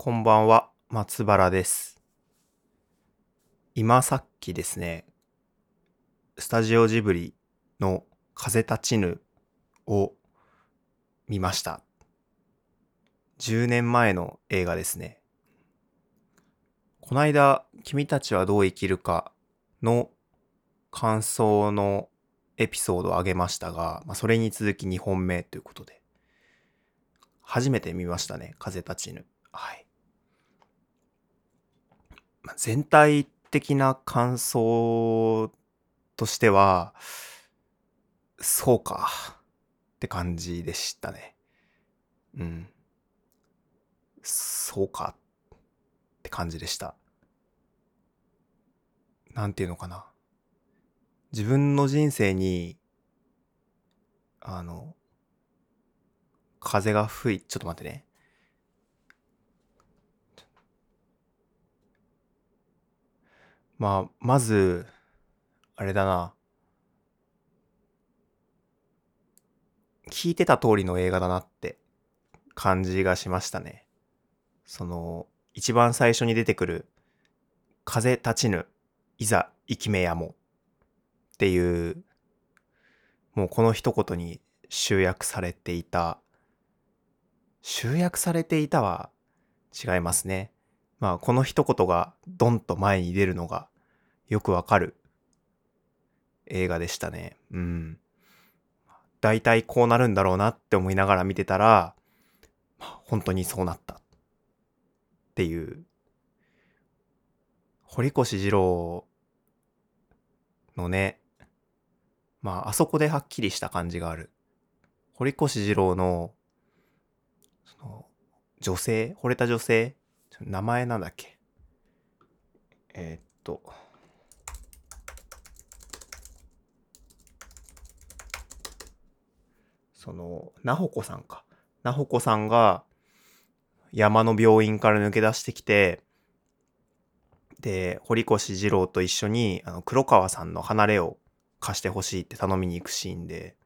こんばんは、松原です。今さっきですね、スタジオジブリの風立ちぬを見ました。10年前の映画ですね。この間、君たちはどう生きるかの感想のエピソードを上げましたが、まあ、それに続き2本目ということで、初めて見ましたね、風立ちぬ。はい。全体的な感想としては、そうかって感じでしたね。うん。そうかって感じでした。なんていうのかな。自分の人生に、あの、風が吹い、ちょっと待ってね。まあ、まず、あれだな。聞いてた通りの映画だなって感じがしましたね。その、一番最初に出てくる、風立ちぬ、いざ、生きめやも。っていう、もうこの一言に集約されていた、集約されていたは違いますね。まあ、この一言がドンと前に出るのがよくわかる映画でしたね。うん。大体こうなるんだろうなって思いながら見てたら、まあ、本当にそうなった。っていう。堀越二郎のね、まあ、あそこではっきりした感じがある。堀越二郎の、その、女性惚れた女性名前なんだっけ？えー、っと。その、なほこさんか。なほこさんが山の病院から抜け出してきて、で、堀越二郎と一緒にあの黒川さんの離れを貸してほしいって頼みに行くシーンで、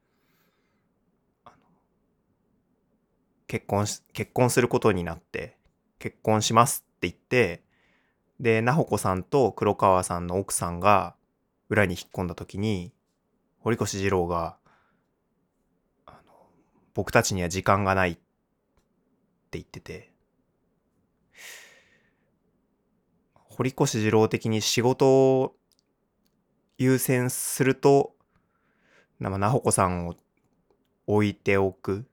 結婚し、結婚することになって、結婚しますって言って、で、なほこさんと黒川さんの奥さんが裏に引っ込んだ時に、堀越二郎が、あの僕たちには時間がないって言ってて、堀越二郎的に仕事を優先すると、なまなほこさんを置いておく、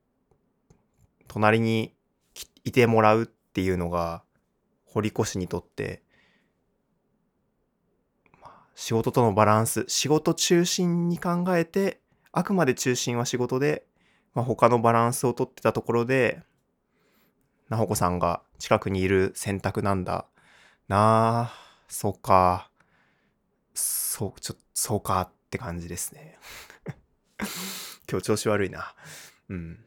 隣にいてもらうっていうのが、堀越にとって、仕事とのバランス、仕事中心に考えて、あくまで中心は仕事で、まあ、他のバランスをとってたところで、なほこさんが近くにいる選択なんだ。なあ、そうか。そう、ちょ、そうかって感じですね。今日調子悪いな。うん。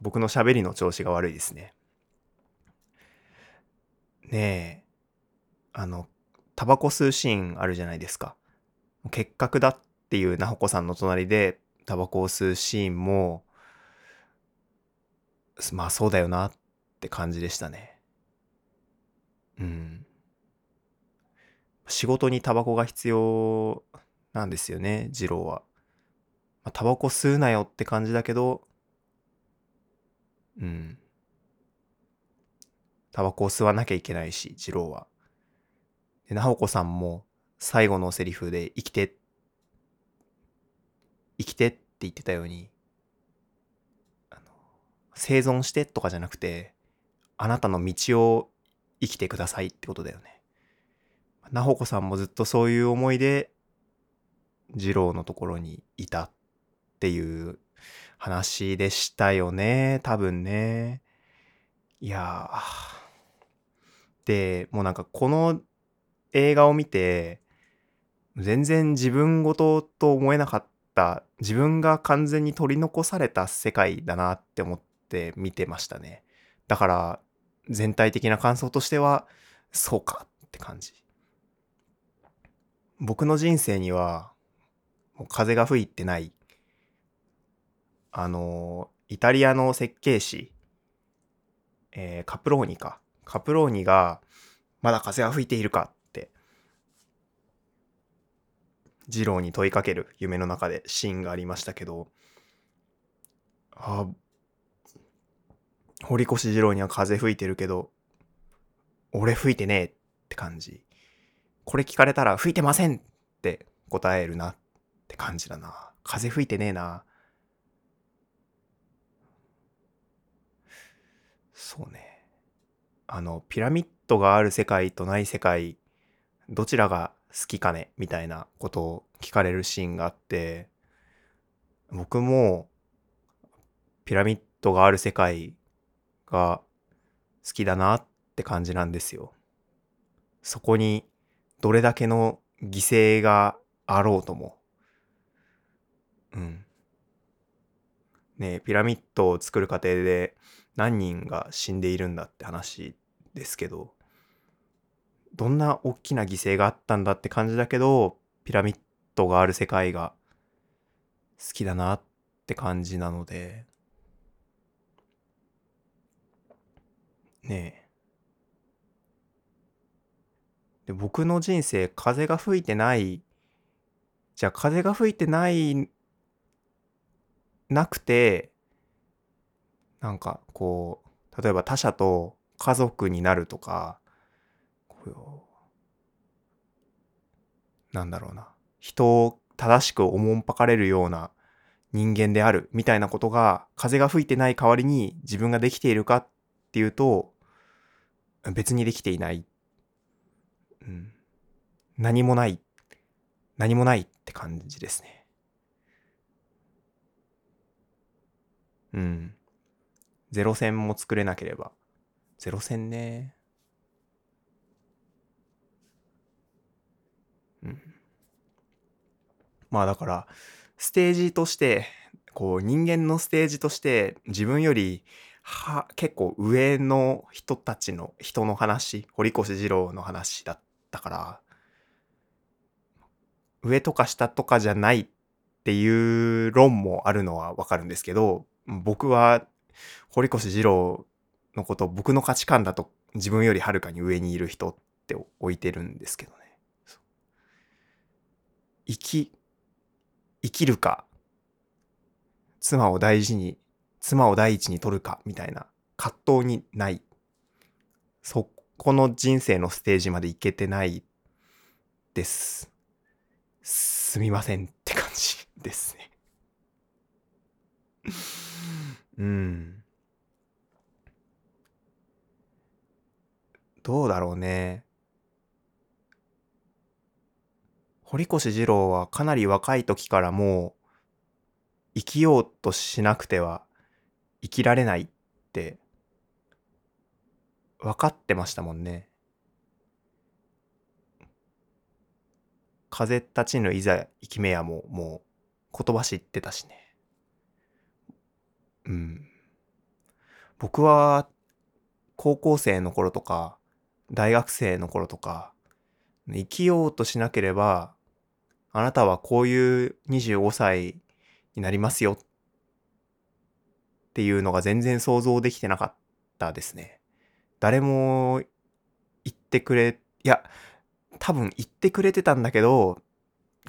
僕の喋りの調子が悪いですね。ねえ、あの、タバコ吸うシーンあるじゃないですか。結核だっていうなほこさんの隣でタバコを吸うシーンも、まあそうだよなって感じでしたね。うん。仕事にタバコが必要なんですよね、二郎は。まあ、タバコ吸うなよって感じだけど、うん。タバコを吸わなきゃいけないし、二郎は。で、なほこさんも最後のセリフで生きて、生きてって言ってたように、あの生存してとかじゃなくて、あなたの道を生きてくださいってことだよね。なほこさんもずっとそういう思いで、二郎のところにいたっていう話でしたよね。多分ね。いやー。で、もうなんかこの映画を見て、全然自分事と思えなかった、自分が完全に取り残された世界だなって思って見てましたね。だから、全体的な感想としては、そうかって感じ。僕の人生には、もう風が吹いてない。あの、イタリアの設計士、えーカプローニか。カプローニが、まだ風は吹いているかって、ジローに問いかける夢の中でシーンがありましたけど、あ、堀越二郎には風吹いてるけど、俺吹いてねえって感じ。これ聞かれたら吹いてませんって答えるなって感じだな。風吹いてねえな。そうね。あの、ピラミッドがある世界とない世界、どちらが好きかね？みたいなことを聞かれるシーンがあって、僕も、ピラミッドがある世界が好きだなって感じなんですよ。そこにどれだけの犠牲があろうとも。うん。ねピラミッドを作る過程で何人が死んでいるんだって話ですけど、どんな大きな犠牲があったんだって感じだけど、ピラミッドがある世界が好きだなって感じなので、ねえ。で、僕の人生、風が吹いてない、じゃあ風が吹いてない、なくて、なんかこう、例えば他者と家族になるとか、なんだろうな、人を正しくおもんぱかれるような人間であるみたいなことが、風が吹いてない代わりに自分ができているかっていうと、別にできていない。うん。何もない。何もないって感じですね。うん。ゼロ戦も作れなければ。ゼロ戦ね。うん。まあだから、ステージとして、こう人間のステージとして自分よりは結構上の人たちの人の話堀越二郎の話だったから上とか下とかじゃないっていう論もあるのはわかるんですけど僕は堀越二郎のことを僕の価値観だと自分よりはるかに上にいる人って置いてるんですけどね。生き生きるか妻を大事に妻を第一に取るかみたいな葛藤にない。そこの人生のステージまで行けてないです。すみませんって感じですね。うん。どうだろうね堀越二郎はかなり若い時からもう生きようとしなくては生きられないって分かってましたもんね。風立ちぬいざ生きめやももう言葉知ってたしね。うん。僕は高校生の頃とか大学生の頃とか生きようとしなければあなたはこういう25歳になりますよっていうのが全然想像できてなかったですね。誰も言ってくれ、いや、多分言ってくれてたんだけど、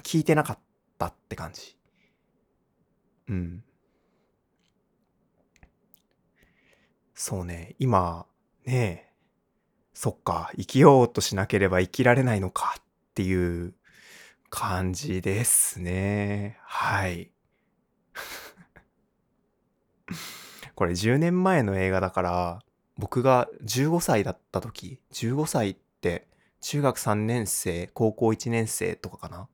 聞いてなかったって感じ。うん。そうね、今、ねえ、そっか、生きようとしなければ生きられないのかっていう感じですね。はい。これ10年前の映画だから、僕が15歳だった時、15歳って中学3年生、高校1年生とかかな。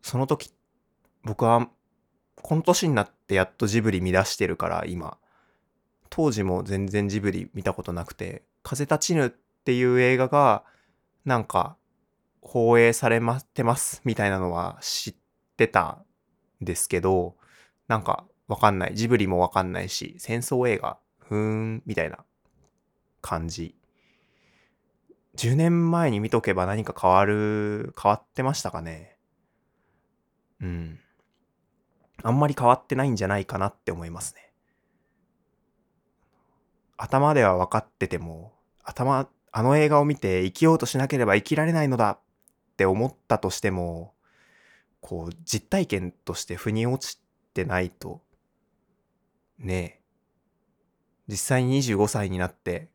その時、僕はこの年になってやっとジブリ見出してるから今。当時も全然ジブリ見たことなくて、風立ちぬっていう映画がなんか放映されまってますみたいなのは知ってたんですけど、なんかわかんない。ジブリもわかんないし、戦争映画、ふーん、みたいな感じ。10年前に見とけば何か変わる、変わってましたかね。うん。あんまり変わってないんじゃないかなって思いますね。頭では分かってても、頭、あの映画を見て生きようとしなければ生きられないのだって思ったとしても、こう、実体験として腑に落ちてないと、ねえ、実際に25歳になって、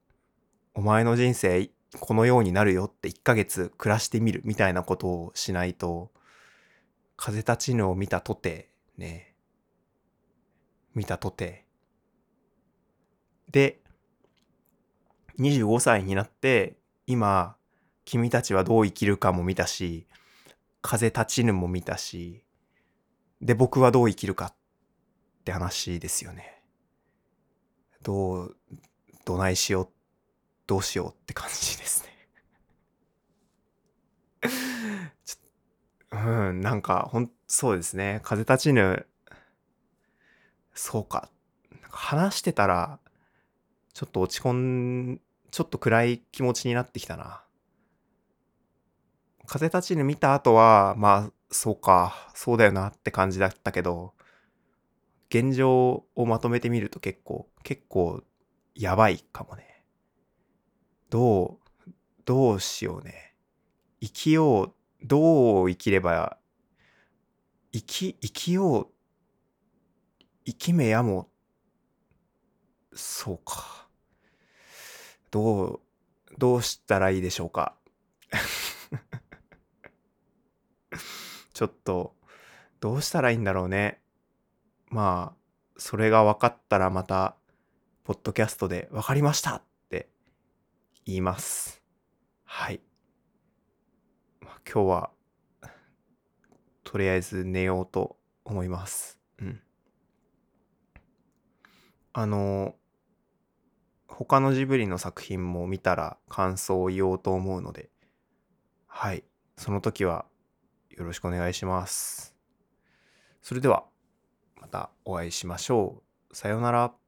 お前の人生このようになるよって1ヶ月暮らしてみるみたいなことをしないと、風立ちぬを見たとて、ね、見たとて。で、25歳になって、今、君たちはどう生きるかも見たし、風立ちぬも見たし、で、僕はどう生きるかって話ですよね。どう、どないしよう、どうしようって感じですね うん、なんか、ほん、そうですね。風立ちぬ、そうか。話してたら、ちょっと落ち込ん、ちょっと暗い気持ちになってきたな。風立ちぬ見た後は、まあ、そうか、そうだよなって感じだったけど、現状をまとめてみると結構、結構、やばいかもね。どう、どうしようね。生きようどう生きれば、生き、生きよう、生きめやも、そうか。どう、どうしたらいいでしょうか？ちょっと、どうしたらいいんだろうね。まあ、それが分かったらまた、ポッドキャストで分かりましたって言います。はい。ま今日は、とりあえず寝ようと思います。うん。あの、他のジブリの作品も見たら感想を言おうと思うので、はい。その時はよろしくお願いします。それでは、またお会いしましょう。さようなら。